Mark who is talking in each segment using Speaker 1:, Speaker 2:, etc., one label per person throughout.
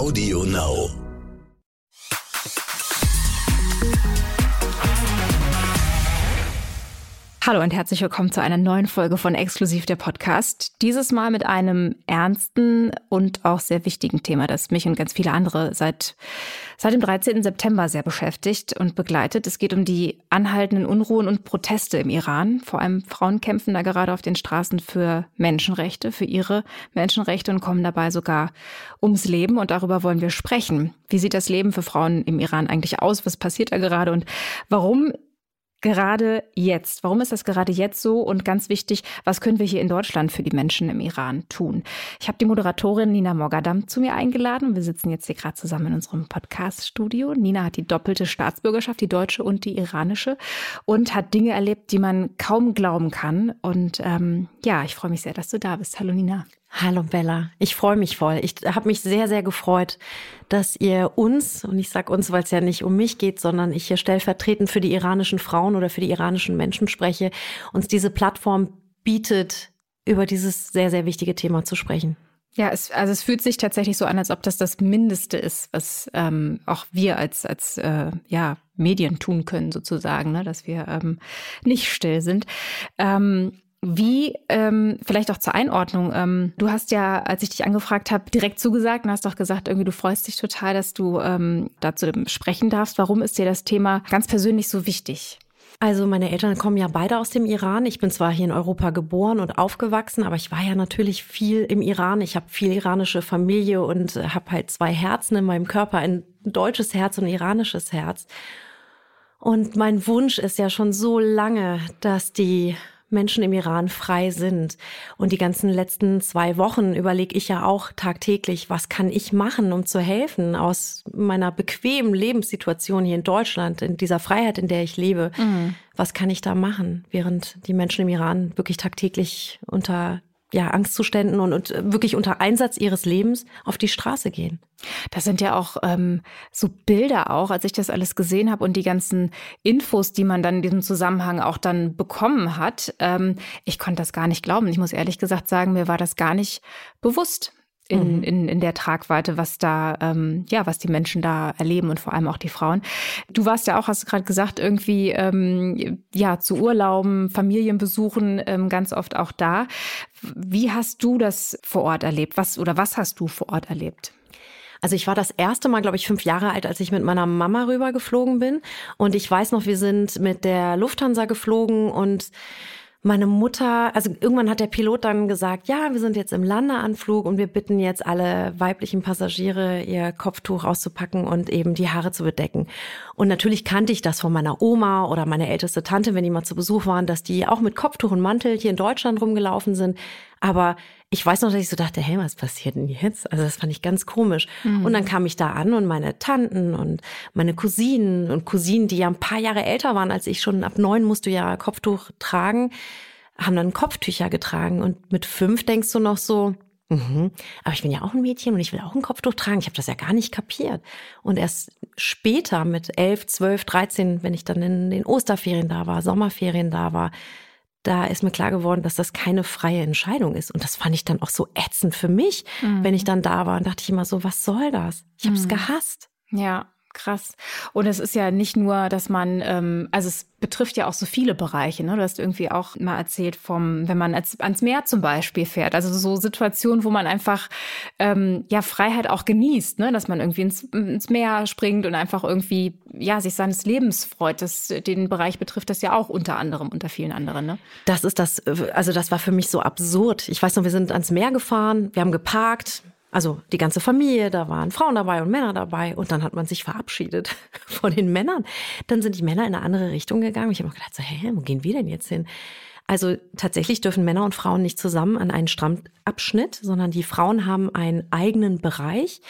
Speaker 1: Audio Now.
Speaker 2: Hallo und herzlich willkommen zu einer neuen Folge von Exklusiv der Podcast. Dieses Mal mit einem ernsten und auch sehr wichtigen Thema, das mich und ganz viele andere seit, seit dem 13. September sehr beschäftigt und begleitet. Es geht um die anhaltenden Unruhen und Proteste im Iran. Vor allem Frauen kämpfen da gerade auf den Straßen für Menschenrechte, für ihre Menschenrechte und kommen dabei sogar ums Leben. Und darüber wollen wir sprechen. Wie sieht das Leben für Frauen im Iran eigentlich aus? Was passiert da gerade? Und warum gerade jetzt? Warum ist das gerade jetzt so? Und ganz wichtig, was können wir hier in Deutschland für die Menschen im Iran tun? Ich habe die Moderatorin Nina Mogadam zu mir eingeladen. Wir sitzen jetzt hier gerade zusammen in unserem Podcast-Studio. Nina hat die doppelte Staatsbürgerschaft, die deutsche und die iranische, und hat Dinge erlebt, die man kaum glauben kann. Und ähm, ja, ich freue mich sehr, dass du da bist. Hallo Nina.
Speaker 3: Hallo Bella, ich freue mich voll. Ich habe mich sehr, sehr gefreut, dass ihr uns, und ich sage uns, weil es ja nicht um mich geht, sondern ich hier stellvertretend für die iranischen Frauen oder für die iranischen Menschen spreche, uns diese Plattform bietet, über dieses sehr, sehr wichtige Thema zu sprechen.
Speaker 2: Ja, es, also es fühlt sich tatsächlich so an, als ob das das Mindeste ist, was ähm, auch wir als, als äh, ja, Medien tun können, sozusagen, ne? dass wir ähm, nicht still sind. Ähm, wie, ähm, vielleicht auch zur Einordnung, ähm, du hast ja, als ich dich angefragt habe, direkt zugesagt und hast doch gesagt, irgendwie du freust dich total, dass du ähm, dazu sprechen darfst. Warum ist dir das Thema ganz persönlich so wichtig?
Speaker 3: Also meine Eltern kommen ja beide aus dem Iran. Ich bin zwar hier in Europa geboren und aufgewachsen, aber ich war ja natürlich viel im Iran. Ich habe viel iranische Familie und habe halt zwei Herzen in meinem Körper, ein deutsches Herz und ein iranisches Herz. Und mein Wunsch ist ja schon so lange, dass die Menschen im Iran frei sind. Und die ganzen letzten zwei Wochen überlege ich ja auch tagtäglich, was kann ich machen, um zu helfen aus meiner bequemen Lebenssituation hier in Deutschland, in dieser Freiheit, in der ich lebe. Mhm. Was kann ich da machen, während die Menschen im Iran wirklich tagtäglich unter ja, Angstzuständen und, und wirklich unter Einsatz ihres Lebens auf die Straße gehen.
Speaker 2: Das sind ja auch ähm, so Bilder auch, als ich das alles gesehen habe und die ganzen Infos, die man dann in diesem Zusammenhang auch dann bekommen hat. Ähm, ich konnte das gar nicht glauben. Ich muss ehrlich gesagt sagen, mir war das gar nicht bewusst in, mhm. in, in der Tragweite, was da, ähm, ja, was die Menschen da erleben und vor allem auch die Frauen. Du warst ja auch, hast du gerade gesagt, irgendwie ähm, ja zu Urlauben, Familienbesuchen ähm, ganz oft auch da. Wie hast du das vor Ort erlebt? Was oder was hast du vor Ort erlebt?
Speaker 3: Also ich war das erste Mal, glaube ich, fünf Jahre alt, als ich mit meiner Mama rübergeflogen bin. Und ich weiß noch, wir sind mit der Lufthansa geflogen und meine Mutter, also irgendwann hat der Pilot dann gesagt, ja, wir sind jetzt im Landeanflug und wir bitten jetzt alle weiblichen Passagiere, ihr Kopftuch auszupacken und eben die Haare zu bedecken. Und natürlich kannte ich das von meiner Oma oder meiner älteste Tante, wenn die mal zu Besuch waren, dass die auch mit Kopftuch und Mantel hier in Deutschland rumgelaufen sind. Aber ich weiß noch, dass ich so dachte, hey, was passiert denn jetzt? Also das fand ich ganz komisch. Mhm. Und dann kam ich da an und meine Tanten und meine Cousinen und Cousinen, die ja ein paar Jahre älter waren als ich, schon ab neun musst du ja Kopftuch tragen, haben dann Kopftücher getragen. Und mit fünf denkst du noch so, Mhm. Aber ich bin ja auch ein Mädchen und ich will auch ein Kopftuch tragen. Ich habe das ja gar nicht kapiert. Und erst später mit elf, zwölf, dreizehn, wenn ich dann in den Osterferien da war, Sommerferien da war, da ist mir klar geworden, dass das keine freie Entscheidung ist. Und das fand ich dann auch so ätzend für mich, mhm. wenn ich dann da war und dachte ich immer so, was soll das? Ich habe es mhm. gehasst.
Speaker 2: Ja, Krass. Und es ist ja nicht nur, dass man, ähm, also es betrifft ja auch so viele Bereiche. Ne? Du hast irgendwie auch mal erzählt vom, wenn man als, ans Meer zum Beispiel fährt, also so Situationen, wo man einfach ähm, ja Freiheit auch genießt, ne? dass man irgendwie ins, ins Meer springt und einfach irgendwie ja sich seines Lebens freut. Das, den Bereich betrifft das ja auch unter anderem, unter vielen anderen. Ne?
Speaker 3: Das ist das, also das war für mich so absurd. Ich weiß noch, wir sind ans Meer gefahren, wir haben geparkt, also die ganze Familie, da waren Frauen dabei und Männer dabei und dann hat man sich verabschiedet von den Männern. Dann sind die Männer in eine andere Richtung gegangen. Ich habe mir gedacht, so, hä, wo gehen wir denn jetzt hin? Also tatsächlich dürfen Männer und Frauen nicht zusammen an einen Strandabschnitt, sondern die Frauen haben einen eigenen Bereich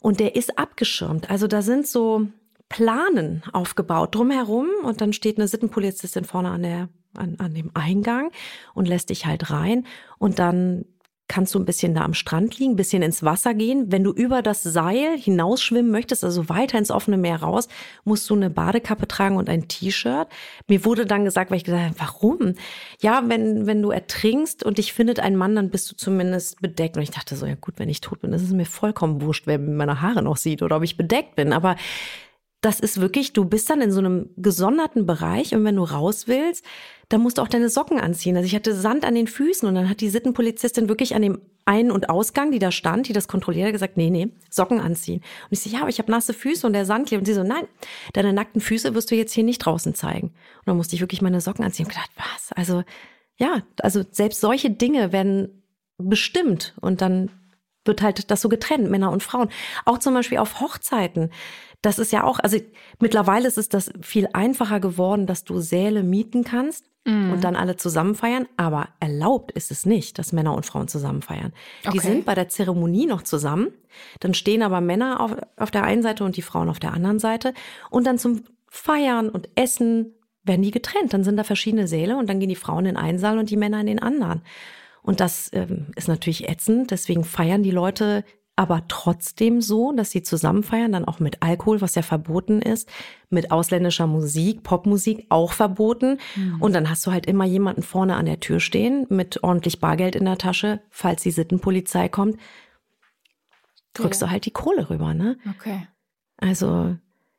Speaker 3: und der ist abgeschirmt. Also da sind so Planen aufgebaut drumherum und dann steht eine Sittenpolizistin vorne an der an, an dem Eingang und lässt dich halt rein und dann kannst du ein bisschen da am Strand liegen, ein bisschen ins Wasser gehen. Wenn du über das Seil hinausschwimmen möchtest, also weiter ins offene Meer raus, musst du eine Badekappe tragen und ein T-Shirt. Mir wurde dann gesagt, weil ich gesagt habe, warum? Ja, wenn, wenn du ertrinkst und dich findet ein Mann, dann bist du zumindest bedeckt. Und ich dachte so, ja gut, wenn ich tot bin, ist es mir vollkommen wurscht, wer meine Haare noch sieht oder ob ich bedeckt bin. Aber das ist wirklich, du bist dann in so einem gesonderten Bereich und wenn du raus willst, dann musst du auch deine Socken anziehen. Also ich hatte Sand an den Füßen und dann hat die Sittenpolizistin wirklich an dem Ein- und Ausgang, die da stand, die das kontrolliert, gesagt, nee, nee, Socken anziehen. Und ich so, ja, aber ich habe nasse Füße und der Sand klebt. Und sie so, nein, deine nackten Füße wirst du jetzt hier nicht draußen zeigen. Und dann musste ich wirklich meine Socken anziehen und gedacht, was? Also, ja, also selbst solche Dinge werden bestimmt und dann wird halt das so getrennt, Männer und Frauen. Auch zum Beispiel auf Hochzeiten das ist ja auch, also mittlerweile ist es das viel einfacher geworden, dass du Säle mieten kannst mm. und dann alle zusammen feiern. Aber erlaubt ist es nicht, dass Männer und Frauen zusammen feiern. Okay. Die sind bei der Zeremonie noch zusammen. Dann stehen aber Männer auf, auf der einen Seite und die Frauen auf der anderen Seite. Und dann zum Feiern und Essen werden die getrennt. Dann sind da verschiedene Säle und dann gehen die Frauen in einen Saal und die Männer in den anderen. Und das ähm, ist natürlich ätzend. Deswegen feiern die Leute aber trotzdem so, dass sie zusammen feiern, dann auch mit Alkohol, was ja verboten ist, mit ausländischer Musik, Popmusik auch verboten. Mhm. Und dann hast du halt immer jemanden vorne an der Tür stehen mit ordentlich Bargeld in der Tasche, falls die Sittenpolizei kommt, drückst ja. du halt die Kohle rüber, ne?
Speaker 2: Okay.
Speaker 3: Also,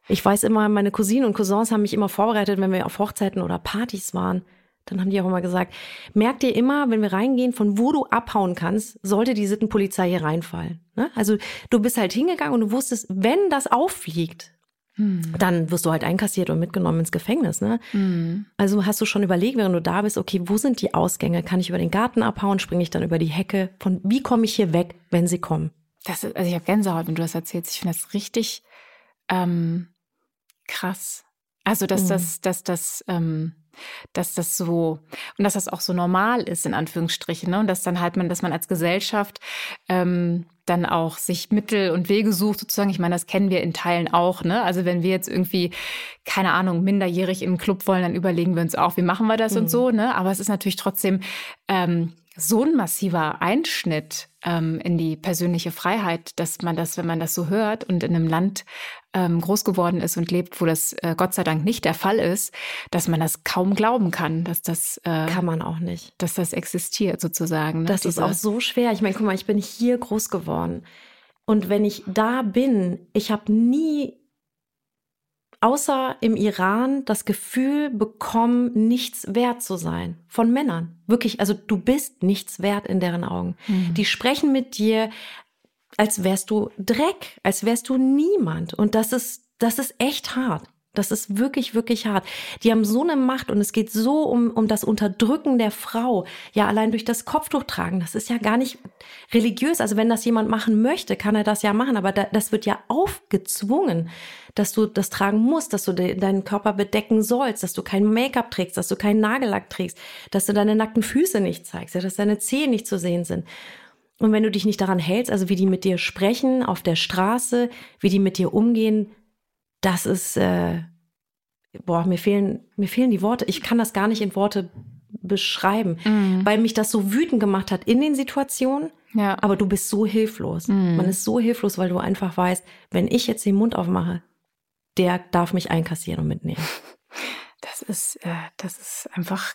Speaker 3: ich weiß immer, meine Cousinen und Cousins haben mich immer vorbereitet, wenn wir auf Hochzeiten oder Partys waren. Dann haben die auch immer gesagt, merk dir immer, wenn wir reingehen, von wo du abhauen kannst, sollte die Sittenpolizei hier reinfallen. Ne? Also du bist halt hingegangen und du wusstest, wenn das auffliegt, hm. dann wirst du halt einkassiert und mitgenommen ins Gefängnis. Ne? Hm. Also hast du schon überlegt, während du da bist, okay, wo sind die Ausgänge? Kann ich über den Garten abhauen? Springe ich dann über die Hecke? Von wie komme ich hier weg, wenn sie kommen?
Speaker 2: Das ist, also ich habe Gänsehaut, wenn du das erzählst. Ich finde das richtig ähm, krass. Also dass mhm. das, dass das ähm, dass das so und dass das auch so normal ist in Anführungsstrichen ne? und dass dann halt man, dass man als Gesellschaft ähm, dann auch sich Mittel und Wege sucht sozusagen. Ich meine, das kennen wir in Teilen auch. Ne? Also wenn wir jetzt irgendwie keine Ahnung minderjährig in den Club wollen, dann überlegen wir uns auch, wie machen wir das mhm. und so. Ne? Aber es ist natürlich trotzdem ähm, so ein massiver Einschnitt ähm, in die persönliche Freiheit, dass man das, wenn man das so hört und in einem Land ähm, groß geworden ist und lebt, wo das äh, Gott sei Dank nicht der Fall ist, dass man das kaum glauben kann, dass das
Speaker 3: äh, kann man auch nicht,
Speaker 2: dass das existiert sozusagen. Ne?
Speaker 3: Das Diese ist auch so schwer. Ich meine, guck mal, ich bin hier groß geworden und wenn ich da bin, ich habe nie außer im Iran das Gefühl bekommen, nichts wert zu sein. Von Männern. Wirklich, also du bist nichts wert in deren Augen. Mhm. Die sprechen mit dir, als wärst du Dreck, als wärst du niemand. Und das ist, das ist echt hart. Das ist wirklich, wirklich hart. Die haben so eine Macht und es geht so um, um das Unterdrücken der Frau. Ja, allein durch das Kopftuch tragen, das ist ja gar nicht religiös. Also wenn das jemand machen möchte, kann er das ja machen, aber da, das wird ja aufgezwungen, dass du das tragen musst, dass du de, deinen Körper bedecken sollst, dass du kein Make-up trägst, dass du keinen Nagellack trägst, dass du deine nackten Füße nicht zeigst, ja, dass deine Zehen nicht zu sehen sind. Und wenn du dich nicht daran hältst, also wie die mit dir sprechen auf der Straße, wie die mit dir umgehen, das ist, äh, boah, mir fehlen, mir fehlen die Worte. Ich kann das gar nicht in Worte beschreiben, mm. weil mich das so wütend gemacht hat in den Situationen. Ja. Aber du bist so hilflos. Mm. Man ist so hilflos, weil du einfach weißt, wenn ich jetzt den Mund aufmache, der darf mich einkassieren und mitnehmen.
Speaker 2: Das ist, äh, das ist einfach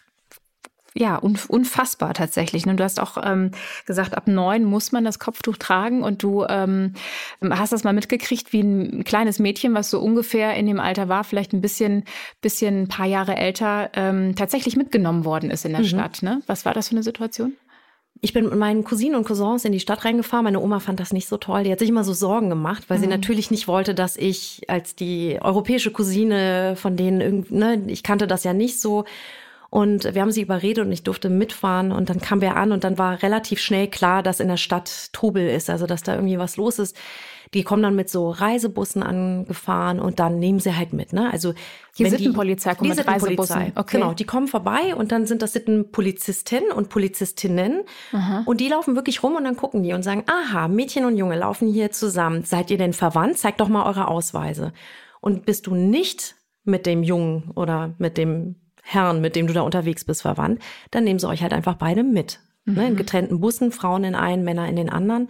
Speaker 2: ja, unfassbar tatsächlich. Ne? Du hast auch ähm, gesagt, ab neun muss man das Kopftuch tragen und du ähm, hast das mal mitgekriegt, wie ein kleines Mädchen, was so ungefähr in dem Alter war, vielleicht ein bisschen, bisschen ein paar Jahre älter, ähm, tatsächlich mitgenommen worden ist in der mhm. Stadt. Ne? Was war das für eine Situation?
Speaker 3: Ich bin mit meinen Cousinen und Cousins in die Stadt reingefahren. Meine Oma fand das nicht so toll. Die hat sich immer so Sorgen gemacht, weil mhm. sie natürlich nicht wollte, dass ich als die europäische Cousine von denen ne, ich kannte das ja nicht so. Und wir haben sie überredet und ich durfte mitfahren. Und dann kamen wir an und dann war relativ schnell klar, dass in der Stadt Trubel ist, also dass da irgendwie was los ist. Die kommen dann mit so Reisebussen angefahren und dann nehmen sie halt mit. Ne? Also
Speaker 2: die Sittenpolizei kommt die mit Reisebussen.
Speaker 3: Okay. Genau, die kommen vorbei und dann sind das Sittenpolizistinnen und Polizistinnen Aha. und die laufen wirklich rum und dann gucken die und sagen, aha, Mädchen und Junge laufen hier zusammen. Seid ihr denn verwandt? Zeigt doch mal eure Ausweise. Und bist du nicht mit dem Jungen oder mit dem Herrn, mit dem du da unterwegs bist, verwandt, dann nehmen sie euch halt einfach beide mit. mhm. ne, in getrennten Bussen, Frauen in einen, Männer in den anderen.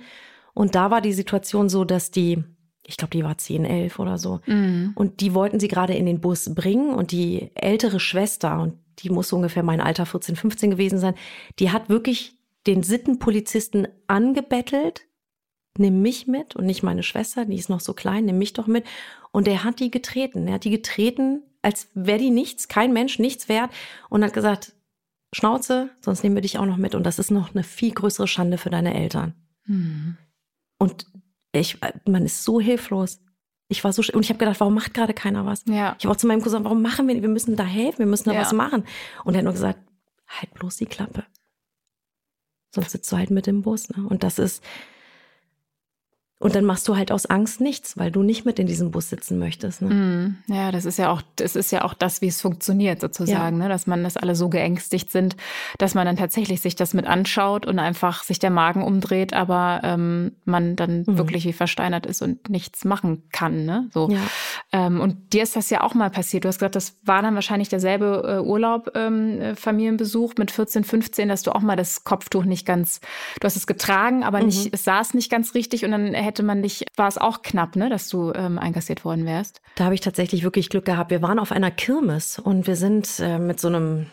Speaker 3: Und da war die Situation so, dass die, ich glaube, die war 10, 11 oder so. Mhm. Und die wollten sie gerade in den Bus bringen und die ältere Schwester, und die muss ungefähr mein Alter 14, 15 gewesen sein, die hat wirklich den Sittenpolizisten angebettelt, nimm mich mit und nicht meine Schwester, die ist noch so klein, nimm mich doch mit. Und er hat die getreten. Er hat die getreten, als wäre die nichts, kein Mensch, nichts wert und hat gesagt, Schnauze, sonst nehmen wir dich auch noch mit. Und das ist noch eine viel größere Schande für deine Eltern. Mhm. Und ich, man ist so hilflos. Ich war so, und ich habe gedacht, warum macht gerade keiner was? Ja. Ich habe auch zu meinem Cousin, gesagt, warum machen wir nicht? Wir müssen da helfen, wir müssen da ja. was machen. Und er hat nur gesagt, halt bloß die Klappe. Sonst sitzt du halt mit dem Bus. Ne? Und das ist, und dann machst du halt aus Angst nichts, weil du nicht mit in diesem Bus sitzen möchtest. Ne?
Speaker 2: Mm, ja, das ist ja auch, das ist ja auch das, wie es funktioniert sozusagen, ja. ne? dass man, dass alle so geängstigt sind, dass man dann tatsächlich sich das mit anschaut und einfach sich der Magen umdreht, aber ähm, man dann mhm. wirklich wie versteinert ist und nichts machen kann. Ne? So. Ja. Ähm, und dir ist das ja auch mal passiert. Du hast gesagt, das war dann wahrscheinlich derselbe äh, Urlaub, ähm, äh, Familienbesuch mit 14, 15, dass du auch mal das Kopftuch nicht ganz, du hast es getragen, aber nicht, mhm. es saß nicht ganz richtig und dann hätte man dich, war es auch knapp, ne, dass du ähm, einkassiert worden wärst?
Speaker 3: Da habe ich tatsächlich wirklich Glück gehabt. Wir waren auf einer Kirmes und wir sind äh, mit so einem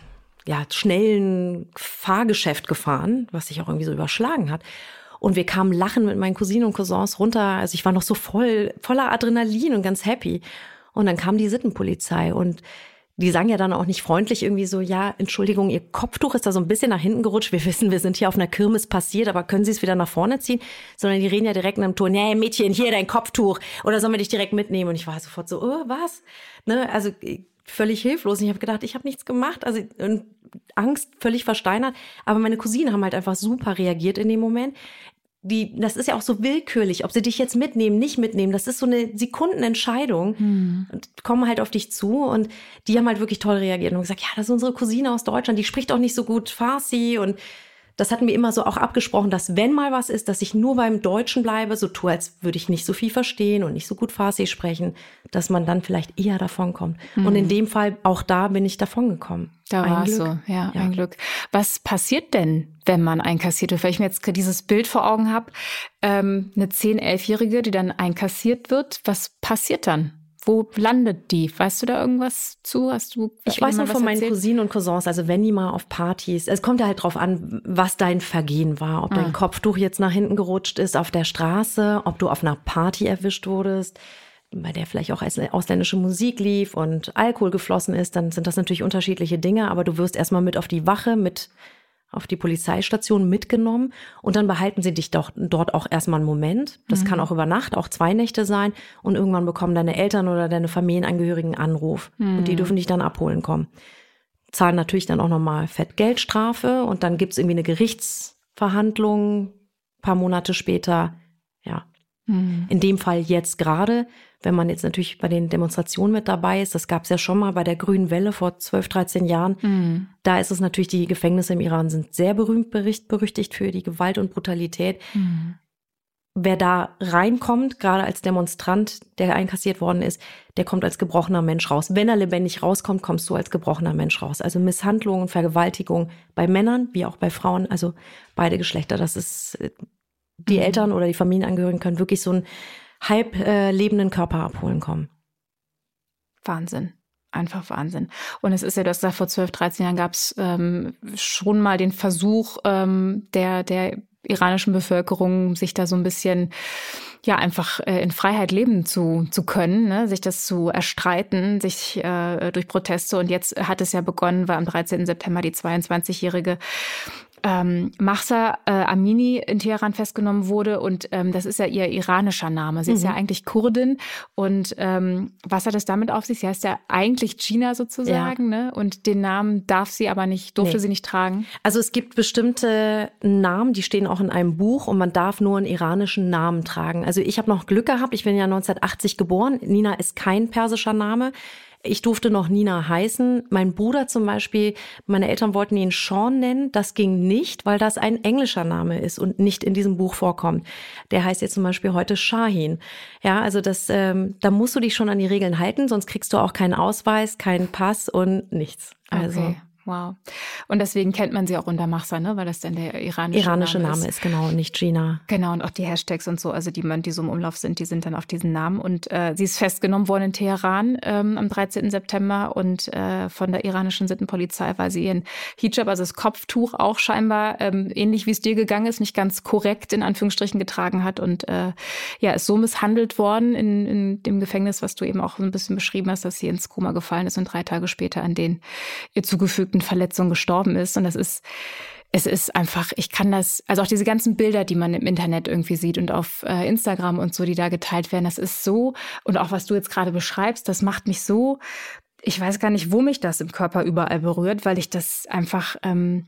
Speaker 3: ja, schnellen Fahrgeschäft gefahren, was sich auch irgendwie so überschlagen hat. Und wir kamen lachen mit meinen Cousinen und Cousins runter. Also ich war noch so voll, voller Adrenalin und ganz happy. Und dann kam die Sittenpolizei und die sagen ja dann auch nicht freundlich irgendwie so, ja, Entschuldigung, Ihr Kopftuch ist da so ein bisschen nach hinten gerutscht. Wir wissen, wir sind hier auf einer Kirmes passiert, aber können Sie es wieder nach vorne ziehen? Sondern die reden ja direkt in einem Ton, nee, Mädchen, hier dein Kopftuch. Oder sollen wir dich direkt mitnehmen? Und ich war sofort so, oh, was? Ne? Also völlig hilflos. Und ich habe gedacht, ich habe nichts gemacht. Also Angst völlig versteinert. Aber meine Cousinen haben halt einfach super reagiert in dem Moment die, das ist ja auch so willkürlich, ob sie dich jetzt mitnehmen, nicht mitnehmen. Das ist so eine Sekundenentscheidung hm. und kommen halt auf dich zu und die haben halt wirklich toll reagiert und gesagt, ja, das ist unsere Cousine aus Deutschland, die spricht auch nicht so gut Farsi und das hatten wir immer so auch abgesprochen, dass wenn mal was ist, dass ich nur beim Deutschen bleibe, so tue, als würde ich nicht so viel verstehen und nicht so gut Farsi sprechen, dass man dann vielleicht eher davon kommt. Mhm. Und in hm. dem Fall, auch da bin ich davon gekommen.
Speaker 2: Da war es so, ja, ja, ein Glück. Was passiert denn, wenn man einkassiert wird? Weil ich mir jetzt dieses Bild vor Augen habe, ähm, eine 10-, 11-Jährige, die dann einkassiert wird, was passiert dann? Wo landet die? Weißt du da irgendwas zu? Hast du
Speaker 3: Ich weiß noch von meinen Cousinen und Cousins, also wenn die mal auf Partys, es kommt ja halt drauf an, was dein Vergehen war, ob ah. dein Kopftuch jetzt nach hinten gerutscht ist auf der Straße, ob du auf einer Party erwischt wurdest, bei der vielleicht auch ausländische Musik lief und Alkohol geflossen ist, dann sind das natürlich unterschiedliche Dinge, aber du wirst erstmal mit auf die Wache, mit auf die Polizeistation mitgenommen und dann behalten sie dich doch dort auch erstmal einen Moment. Das mhm. kann auch über Nacht, auch zwei Nächte sein und irgendwann bekommen deine Eltern oder deine Familienangehörigen einen Anruf mhm. und die mhm. dürfen dich dann abholen kommen. Zahlen natürlich dann auch nochmal Fettgeldstrafe und dann gibt's irgendwie eine Gerichtsverhandlung, paar Monate später, ja. Mhm. In dem Fall jetzt gerade wenn man jetzt natürlich bei den Demonstrationen mit dabei ist, das gab es ja schon mal bei der Grünen Welle vor 12, 13 Jahren, mhm. da ist es natürlich, die Gefängnisse im Iran sind sehr berühmt, berüchtigt für die Gewalt und Brutalität. Mhm. Wer da reinkommt, gerade als Demonstrant, der einkassiert worden ist, der kommt als gebrochener Mensch raus. Wenn er lebendig rauskommt, kommst du als gebrochener Mensch raus. Also Misshandlungen, Vergewaltigung bei Männern wie auch bei Frauen, also beide Geschlechter. Das ist, äh, die mhm. Eltern oder die Familienangehörigen können wirklich so ein halb äh, lebenden Körper abholen kommen.
Speaker 2: Wahnsinn. Einfach Wahnsinn. Und es ist ja, du hast gesagt, vor 12, 13 Jahren gab es ähm, schon mal den Versuch ähm, der, der iranischen Bevölkerung, sich da so ein bisschen ja einfach äh, in Freiheit leben zu, zu können, ne? sich das zu erstreiten, sich äh, durch Proteste. Und jetzt hat es ja begonnen, weil am 13. September die 22-jährige ähm, Mahsa äh, Amini in Teheran festgenommen wurde und ähm, das ist ja ihr iranischer Name. Sie mhm. ist ja mhm. eigentlich Kurdin und ähm, was hat es damit auf sich? Sie heißt ja eigentlich Gina sozusagen, ja. ne? Und den Namen darf sie aber nicht, durfte nee. sie nicht tragen.
Speaker 3: Also es gibt bestimmte Namen, die stehen auch in einem Buch und man darf nur einen iranischen Namen tragen. Also ich habe noch Glück gehabt. Ich bin ja 1980 geboren. Nina ist kein persischer Name. Ich durfte noch Nina heißen. Mein Bruder zum Beispiel, meine Eltern wollten ihn Sean nennen. Das ging nicht, weil das ein englischer Name ist und nicht in diesem Buch vorkommt. Der heißt jetzt zum Beispiel heute Shahin. Ja, also das, ähm, da musst du dich schon an die Regeln halten, sonst kriegst du auch keinen Ausweis, keinen Pass und nichts. Also. Okay.
Speaker 2: Wow. Und deswegen kennt man sie auch unter Mahsa, ne? weil das dann der iranische,
Speaker 3: iranische Name, Name ist. Genau, nicht Gina.
Speaker 2: Genau, und auch die Hashtags und so, also die, die so im Umlauf sind, die sind dann auf diesen Namen. Und äh, sie ist festgenommen worden in Teheran ähm, am 13. September und äh, von der iranischen Sittenpolizei, weil sie ihren Hijab, also das Kopftuch auch scheinbar, ähm, ähnlich wie es dir gegangen ist, nicht ganz korrekt in Anführungsstrichen getragen hat und äh, ja, ist so misshandelt worden in, in dem Gefängnis, was du eben auch so ein bisschen beschrieben hast, dass sie ins Koma gefallen ist und drei Tage später an den ihr zugefügten Verletzungen gestorben ist. Und das ist, es ist einfach, ich kann das, also auch diese ganzen Bilder, die man im Internet irgendwie sieht und auf äh, Instagram und so, die da geteilt werden, das ist so, und auch was du jetzt gerade beschreibst, das macht mich so ich weiß gar nicht, wo mich das im Körper überall berührt, weil ich das einfach, ähm,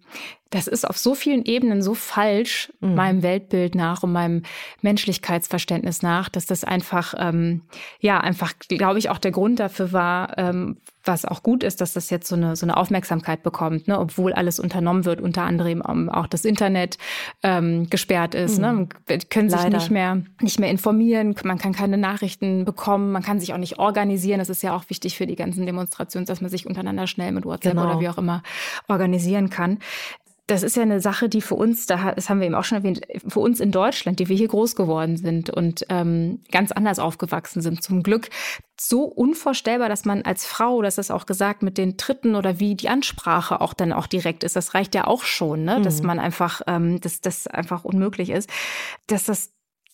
Speaker 2: das ist auf so vielen Ebenen so falsch, mhm. meinem Weltbild nach und meinem Menschlichkeitsverständnis nach, dass das einfach, ähm, ja, einfach, glaube ich, auch der Grund dafür war, ähm, was auch gut ist, dass das jetzt so eine, so eine Aufmerksamkeit bekommt, ne? obwohl alles unternommen wird, unter anderem auch das Internet ähm, gesperrt ist. Mhm. Ne? Können sich Leider. nicht mehr, nicht mehr informieren, man kann keine Nachrichten bekommen, man kann sich auch nicht organisieren. Das ist ja auch wichtig für die ganzen Demonstrationen, dass man sich untereinander schnell mit WhatsApp genau. oder wie auch immer organisieren kann das ist ja eine Sache, die für uns, das haben wir eben auch schon erwähnt, für uns in Deutschland, die wir hier groß geworden sind und ähm, ganz anders aufgewachsen sind, zum Glück so unvorstellbar, dass man als Frau, das ist auch gesagt, mit den Tritten oder wie die Ansprache auch dann auch direkt ist, das reicht ja auch schon, ne? dass mhm. man einfach, ähm, dass das einfach unmöglich ist, dass das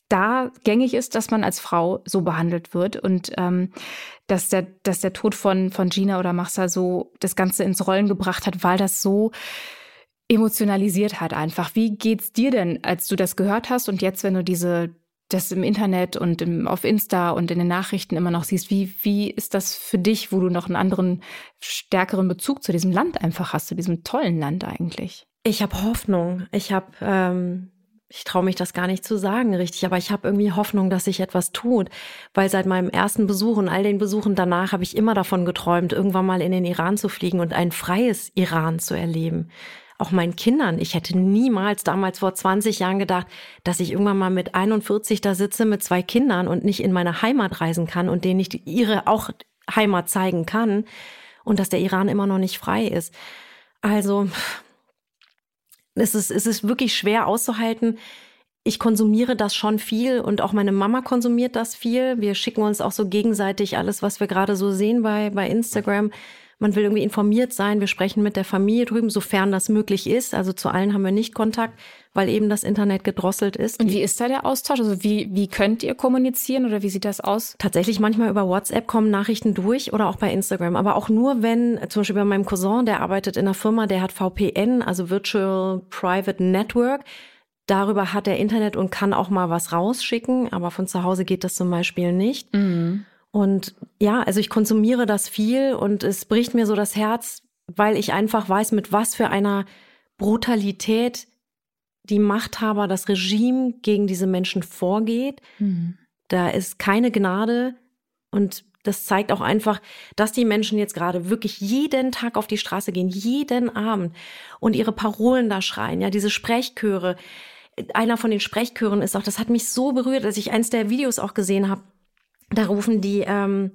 Speaker 2: da gängig ist, dass man als Frau so behandelt wird und ähm, dass der, dass der Tod von, von Gina oder Machsa so das Ganze ins Rollen gebracht hat, weil das so emotionalisiert hat einfach. Wie geht's dir denn, als du das gehört hast und jetzt, wenn du diese das im Internet und im, auf Insta und in den Nachrichten immer noch siehst, wie, wie ist das für dich, wo du noch einen anderen, stärkeren Bezug zu diesem Land einfach hast, zu diesem tollen Land eigentlich?
Speaker 3: Ich habe Hoffnung. Ich habe, ähm, ich traue mich das gar nicht zu sagen, richtig, aber ich habe irgendwie Hoffnung, dass sich etwas tut, weil seit meinem ersten Besuch und all den Besuchen danach habe ich immer davon geträumt, irgendwann mal in den Iran zu fliegen und ein freies Iran zu erleben auch meinen Kindern. Ich hätte niemals damals vor 20 Jahren gedacht, dass ich irgendwann mal mit 41 da sitze mit zwei Kindern und nicht in meine Heimat reisen kann und denen nicht ihre auch Heimat zeigen kann und dass der Iran immer noch nicht frei ist. Also es ist, es ist wirklich schwer auszuhalten. Ich konsumiere das schon viel und auch meine Mama konsumiert das viel. Wir schicken uns auch so gegenseitig alles, was wir gerade so sehen bei, bei Instagram man will irgendwie informiert sein. Wir sprechen mit der Familie drüben, sofern das möglich ist. Also zu allen haben wir nicht Kontakt, weil eben das Internet gedrosselt ist.
Speaker 2: Und wie ist da der Austausch? Also wie, wie könnt ihr kommunizieren oder wie sieht das aus?
Speaker 3: Tatsächlich manchmal über WhatsApp kommen Nachrichten durch oder auch bei Instagram. Aber auch nur, wenn, zum Beispiel bei meinem Cousin, der arbeitet in einer Firma, der hat VPN, also Virtual Private Network. Darüber hat er Internet und kann auch mal was rausschicken, aber von zu Hause geht das zum Beispiel nicht. Mhm. Und ja, also ich konsumiere das viel und es bricht mir so das Herz, weil ich einfach weiß, mit was für einer Brutalität die Machthaber, das Regime gegen diese Menschen vorgeht. Mhm. Da ist keine Gnade und das zeigt auch einfach, dass die Menschen jetzt gerade wirklich jeden Tag auf die Straße gehen, jeden Abend und ihre Parolen da schreien, ja, diese Sprechchöre. Einer von den Sprechchören ist auch, das hat mich so berührt, als ich eins der Videos auch gesehen habe da rufen die ähm,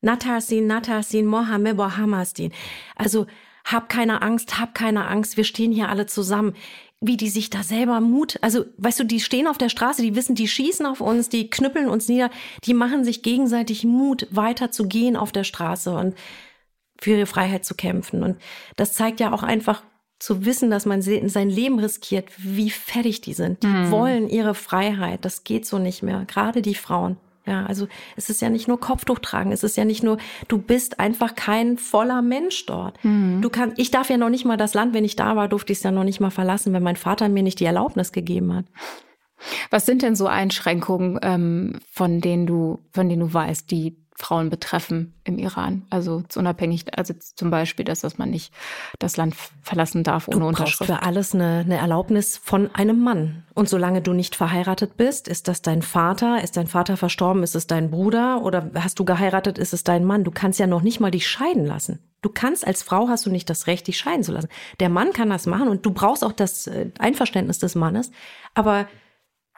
Speaker 3: Natarsin, Natarsin, Mohammed, Mohammadin. Also hab keine Angst, hab keine Angst, wir stehen hier alle zusammen. Wie die sich da selber Mut, also weißt du, die stehen auf der Straße, die wissen, die schießen auf uns, die knüppeln uns nieder, die machen sich gegenseitig Mut, weiter zu gehen auf der Straße und für ihre Freiheit zu kämpfen. Und das zeigt ja auch einfach zu wissen, dass man sein Leben riskiert, wie fertig die sind. Die mhm. wollen ihre Freiheit. Das geht so nicht mehr. Gerade die Frauen. Ja, also es ist ja nicht nur Kopftuch tragen, es ist ja nicht nur, du bist einfach kein voller Mensch dort. Mhm. Du kannst, ich darf ja noch nicht mal das Land, wenn ich da war, durfte ich es ja noch nicht mal verlassen, wenn mein Vater mir nicht die Erlaubnis gegeben hat.
Speaker 2: Was sind denn so Einschränkungen, ähm, von denen du, von denen du weißt, die Frauen betreffen im Iran. Also unabhängig, also zum Beispiel, dass, dass man nicht das Land verlassen darf ohne
Speaker 3: du
Speaker 2: Unterschrift.
Speaker 3: für alles eine, eine Erlaubnis von einem Mann. Und solange du nicht verheiratet bist, ist das dein Vater, ist dein Vater verstorben, ist es dein Bruder oder hast du geheiratet, ist es dein Mann. Du kannst ja noch nicht mal dich scheiden lassen. Du kannst als Frau hast du nicht das Recht, dich scheiden zu lassen. Der Mann kann das machen und du brauchst auch das äh, Einverständnis des Mannes, aber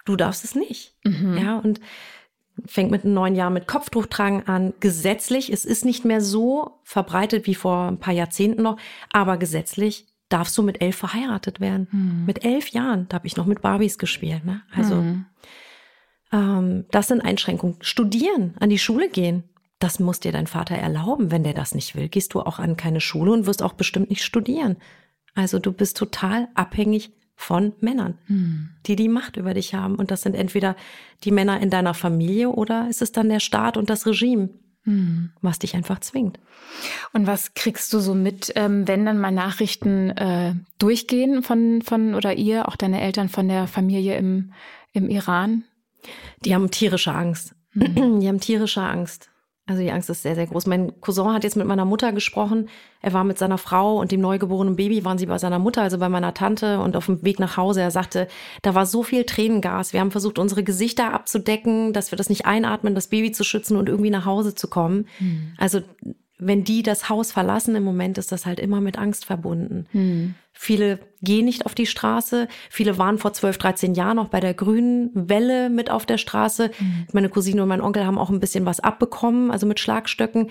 Speaker 3: du darfst es nicht. Mhm. Ja, und fängt mit neun Jahren mit Kopftuchtragen an. Gesetzlich, es ist nicht mehr so verbreitet wie vor ein paar Jahrzehnten noch, aber gesetzlich darfst du mit elf verheiratet werden. Hm. Mit elf Jahren, da habe ich noch mit Barbies gespielt. Ne? Also hm. ähm, das sind Einschränkungen. Studieren, an die Schule gehen, das muss dir dein Vater erlauben. Wenn der das nicht will, gehst du auch an keine Schule und wirst auch bestimmt nicht studieren. Also du bist total abhängig von Männern, hm. die die Macht über dich haben. Und das sind entweder die Männer in deiner Familie oder ist es dann der Staat und das Regime, hm. was dich einfach zwingt.
Speaker 2: Und was kriegst du so mit, ähm, wenn dann mal Nachrichten äh, durchgehen von, von oder ihr, auch deine Eltern von der Familie im, im Iran?
Speaker 3: Die haben tierische Angst. Hm. Die haben tierische Angst. Also die Angst ist sehr, sehr groß. Mein Cousin hat jetzt mit meiner Mutter gesprochen. Er war mit seiner Frau und dem neugeborenen Baby, waren sie bei seiner Mutter, also bei meiner Tante und auf dem Weg nach Hause. Er sagte, da war so viel Tränengas. Wir haben versucht, unsere Gesichter abzudecken, dass wir das nicht einatmen, das Baby zu schützen und irgendwie nach Hause zu kommen. Mhm. Also wenn die das Haus verlassen im Moment, ist das halt immer mit Angst verbunden. Mhm. Viele gehen nicht auf die Straße. Viele waren vor 12, 13 Jahren noch bei der grünen Welle mit auf der Straße. Mhm. Meine Cousine und mein Onkel haben auch ein bisschen was abbekommen, also mit Schlagstöcken.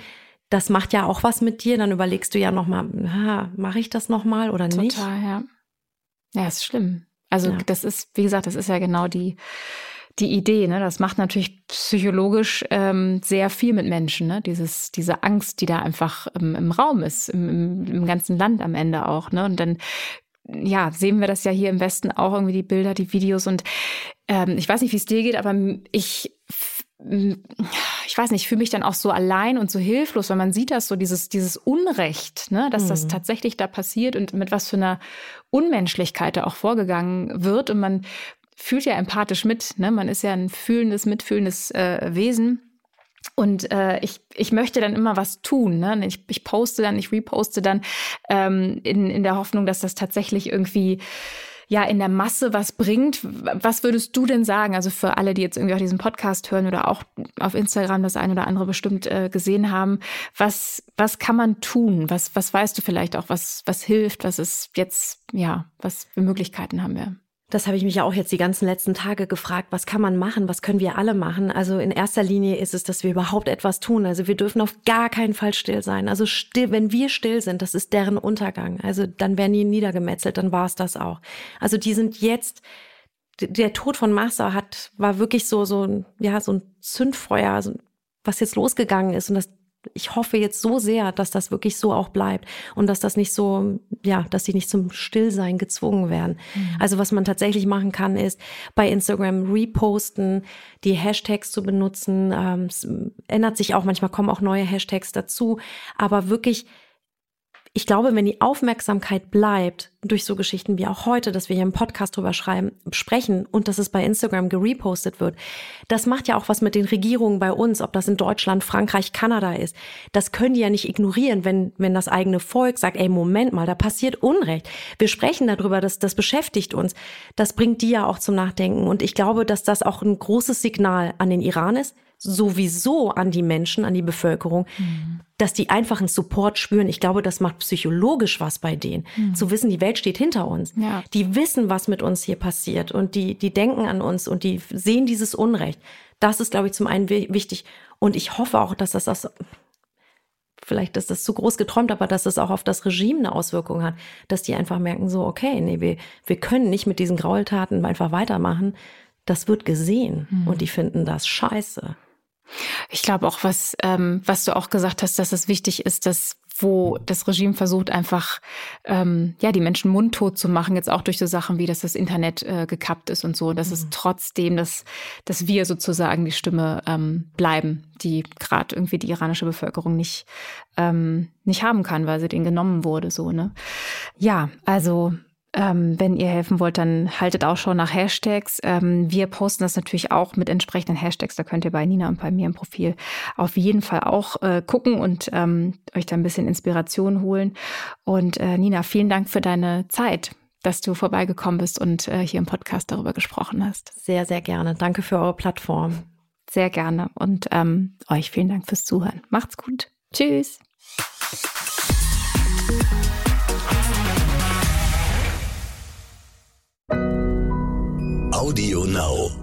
Speaker 3: Das macht ja auch was mit dir. Dann überlegst du ja nochmal, mache ich das nochmal oder
Speaker 2: Total,
Speaker 3: nicht?
Speaker 2: Total, ja. Ja, ist schlimm. Also ja. das ist, wie gesagt, das ist ja genau die die Idee. Ne? Das macht natürlich psychologisch ähm, sehr viel mit Menschen. Ne? Dieses, diese Angst, die da einfach im, im Raum ist, im, im, ganzen Land am Ende auch. Ne? Und dann ja, sehen wir das ja hier im Westen auch irgendwie die Bilder, die Videos und ähm, ich weiß nicht, wie es dir geht, aber ich ich weiß nicht, ich fühle mich dann auch so allein und so hilflos, weil man sieht das so, dieses, dieses Unrecht, ne, dass mhm. das tatsächlich da passiert und mit was für einer Unmenschlichkeit da auch vorgegangen wird. Und man fühlt ja empathisch mit. Ne? Man ist ja ein fühlendes, mitfühlendes äh, Wesen. Und äh, ich, ich möchte dann immer was tun. Ne? Ich, ich poste dann, ich reposte dann ähm, in, in der Hoffnung, dass das tatsächlich irgendwie ja in der Masse was bringt. Was würdest du denn sagen? Also für alle, die jetzt irgendwie auch diesen Podcast hören oder auch auf Instagram das ein oder andere bestimmt äh, gesehen haben, was, was kann man tun? Was, was weißt du vielleicht auch, was, was hilft? Was ist jetzt, ja, was für Möglichkeiten haben wir?
Speaker 3: Das habe ich mich ja auch jetzt die ganzen letzten Tage gefragt. Was kann man machen? Was können wir alle machen? Also in erster Linie ist es, dass wir überhaupt etwas tun. Also wir dürfen auf gar keinen Fall still sein. Also still, wenn wir still sind, das ist deren Untergang. Also dann werden die niedergemetzelt, dann war es das auch. Also die sind jetzt, der Tod von Massa hat, war wirklich so, so, ja, so ein Zündfeuer, was jetzt losgegangen ist. Und das ich hoffe jetzt so sehr, dass das wirklich so auch bleibt und dass das nicht so, ja, dass sie nicht zum Stillsein gezwungen werden. Mhm. Also was man tatsächlich machen kann, ist bei Instagram reposten, die Hashtags zu benutzen. Ähm, es ändert sich auch, manchmal kommen auch neue Hashtags dazu, aber wirklich ich glaube, wenn die Aufmerksamkeit bleibt durch so Geschichten wie auch heute, dass wir hier im Podcast drüber schreiben, sprechen und dass es bei Instagram gerepostet wird, das macht ja auch was mit den Regierungen bei uns, ob das in Deutschland, Frankreich, Kanada ist. Das können die ja nicht ignorieren, wenn, wenn das eigene Volk sagt, ey, Moment mal, da passiert Unrecht. Wir sprechen darüber, dass das beschäftigt uns. Das bringt die ja auch zum Nachdenken. Und ich glaube, dass das auch ein großes Signal an den Iran ist sowieso an die Menschen, an die Bevölkerung, mhm. dass die einfach einen Support spüren. Ich glaube, das macht psychologisch was bei denen. Mhm. Zu wissen, die Welt steht hinter uns. Ja. Die wissen, was mit uns hier passiert und die, die denken an uns und die sehen dieses Unrecht. Das ist, glaube ich, zum einen wichtig. Und ich hoffe auch, dass das, das vielleicht ist das zu groß geträumt, aber dass es auch auf das Regime eine Auswirkung hat, dass die einfach merken, so, okay, nee, wir, wir können nicht mit diesen Graultaten einfach weitermachen. Das wird gesehen mhm. und die finden das scheiße.
Speaker 2: Ich glaube auch, was, ähm, was du auch gesagt hast, dass es wichtig ist, dass wo das Regime versucht, einfach ähm, ja die Menschen mundtot zu machen, jetzt auch durch so Sachen wie, dass das Internet äh, gekappt ist und so, dass mhm. es trotzdem, dass, dass wir sozusagen die Stimme ähm, bleiben, die gerade irgendwie die iranische Bevölkerung nicht, ähm, nicht haben kann, weil sie denen genommen wurde. So, ne? Ja, also ähm, wenn ihr helfen wollt, dann haltet auch schon nach Hashtags. Ähm, wir posten das natürlich auch mit entsprechenden Hashtags. Da könnt ihr bei Nina und bei mir im Profil auf jeden Fall auch äh, gucken und ähm, euch da ein bisschen Inspiration holen. Und äh, Nina, vielen Dank für deine Zeit dass du vorbeigekommen bist und äh, hier im Podcast darüber gesprochen hast.
Speaker 3: Sehr, sehr gerne. Danke für eure Plattform.
Speaker 2: Sehr gerne. Und ähm, euch vielen Dank fürs Zuhören. Macht's gut. Tschüss.
Speaker 1: Audio Now.